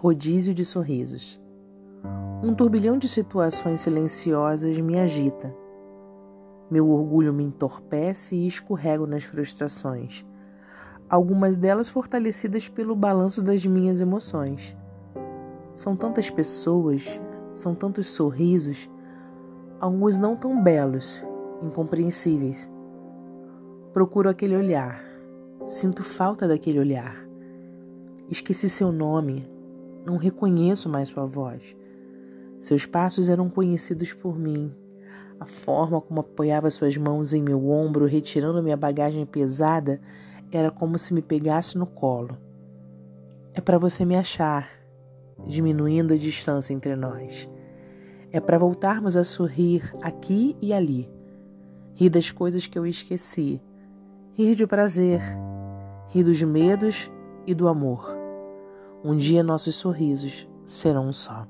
Rodízio de sorrisos. Um turbilhão de situações silenciosas me agita. Meu orgulho me entorpece e escorrego nas frustrações, algumas delas fortalecidas pelo balanço das minhas emoções. São tantas pessoas, são tantos sorrisos, alguns não tão belos, incompreensíveis. Procuro aquele olhar, sinto falta daquele olhar. Esqueci seu nome, não reconheço mais sua voz. Seus passos eram conhecidos por mim. A forma como apoiava suas mãos em meu ombro, retirando minha bagagem pesada, era como se me pegasse no colo. É para você me achar, diminuindo a distância entre nós. É para voltarmos a sorrir aqui e ali. Rir das coisas que eu esqueci. Rir de prazer. Rir dos medos e do amor. Um dia nossos sorrisos serão um só.